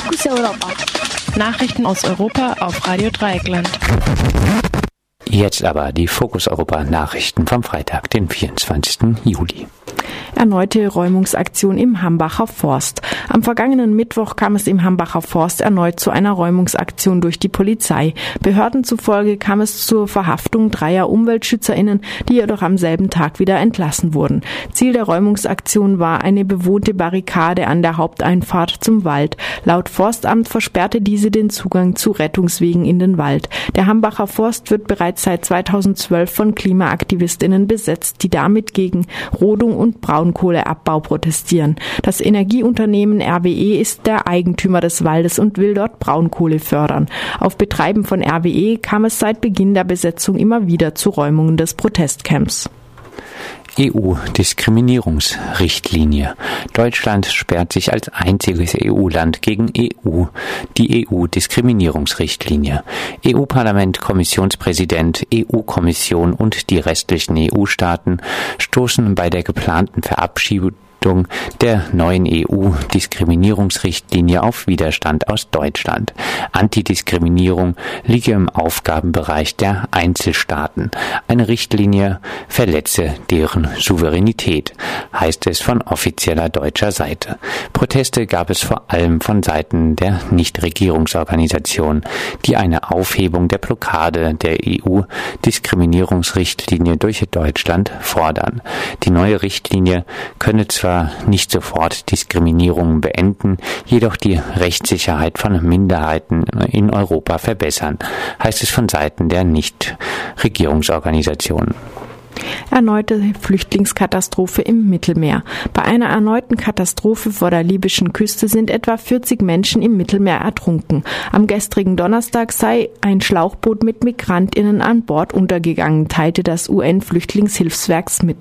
Fokus Europa. Nachrichten aus Europa auf Radio Dreieckland. Jetzt aber die Fokus Europa Nachrichten vom Freitag, den 24. Juli. Erneute Räumungsaktion im Hambacher Forst. Am vergangenen Mittwoch kam es im Hambacher Forst erneut zu einer Räumungsaktion durch die Polizei. Behörden zufolge kam es zur Verhaftung dreier UmweltschützerInnen, die jedoch am selben Tag wieder entlassen wurden. Ziel der Räumungsaktion war eine bewohnte Barrikade an der Haupteinfahrt zum Wald. Laut Forstamt versperrte diese den Zugang zu Rettungswegen in den Wald. Der Hambacher Forst wird bereits seit 2012 von KlimaaktivistInnen besetzt, die damit gegen Rodung und Braunkohleabbau protestieren. Das Energieunternehmen RWE ist der Eigentümer des Waldes und will dort Braunkohle fördern. Auf Betreiben von RWE kam es seit Beginn der Besetzung immer wieder zu Räumungen des Protestcamps. EU-Diskriminierungsrichtlinie. Deutschland sperrt sich als einziges EU-Land gegen EU, die EU-Diskriminierungsrichtlinie. EU-Parlament, Kommissionspräsident, EU-Kommission und die restlichen EU-Staaten stoßen bei der geplanten Verabschiedung Beachtung der neuen EU-Diskriminierungsrichtlinie auf Widerstand aus Deutschland. Antidiskriminierung liege im Aufgabenbereich der Einzelstaaten. Eine Richtlinie verletze deren Souveränität, heißt es von offizieller deutscher Seite. Proteste gab es vor allem von Seiten der Nichtregierungsorganisationen, die eine Aufhebung der Blockade der EU-Diskriminierungsrichtlinie durch Deutschland fordern. Die neue Richtlinie könne zwar zwar nicht sofort Diskriminierungen beenden, jedoch die Rechtssicherheit von Minderheiten in Europa verbessern, heißt es von Seiten der Nichtregierungsorganisationen. Erneute Flüchtlingskatastrophe im Mittelmeer. Bei einer erneuten Katastrophe vor der libyschen Küste sind etwa 40 Menschen im Mittelmeer ertrunken. Am gestrigen Donnerstag sei ein Schlauchboot mit Migrantinnen an Bord untergegangen, teilte das UN-Flüchtlingshilfswerks mit.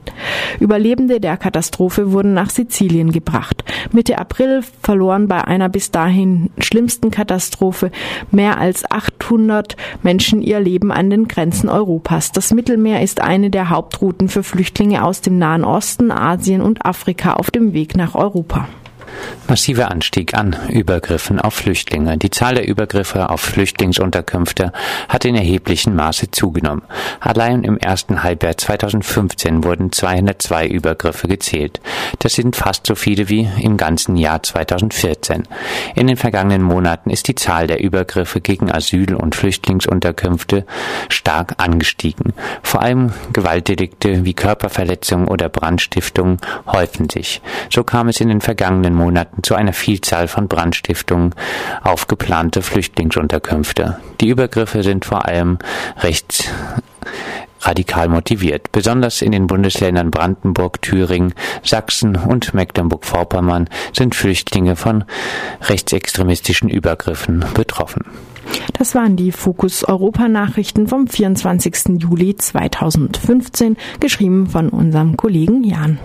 Überlebende der Katastrophe wurden nach Sizilien gebracht. Mitte April verloren bei einer bis dahin schlimmsten Katastrophe mehr als 800 Menschen ihr Leben an den Grenzen Europas. Das Mittelmeer ist eine der Hauptrouten für Flüchtlinge aus dem Nahen Osten, Asien und Afrika auf dem Weg nach Europa. Massiver Anstieg an Übergriffen auf Flüchtlinge. Die Zahl der Übergriffe auf Flüchtlingsunterkünfte hat in erheblichem Maße zugenommen. Allein im ersten Halbjahr 2015 wurden 202 Übergriffe gezählt. Das sind fast so viele wie im ganzen Jahr 2014. In den vergangenen Monaten ist die Zahl der Übergriffe gegen Asyl- und Flüchtlingsunterkünfte stark angestiegen. Vor allem Gewaltdelikte wie Körperverletzungen oder Brandstiftungen häufen sich. So kam es in den vergangenen Monaten zu einer Vielzahl von Brandstiftungen auf geplante Flüchtlingsunterkünfte. Die Übergriffe sind vor allem rechts radikal motiviert. Besonders in den Bundesländern Brandenburg, Thüringen, Sachsen und Mecklenburg-Vorpommern sind Flüchtlinge von rechtsextremistischen Übergriffen betroffen. Das waren die Fokus Europa Nachrichten vom 24. Juli 2015, geschrieben von unserem Kollegen Jan.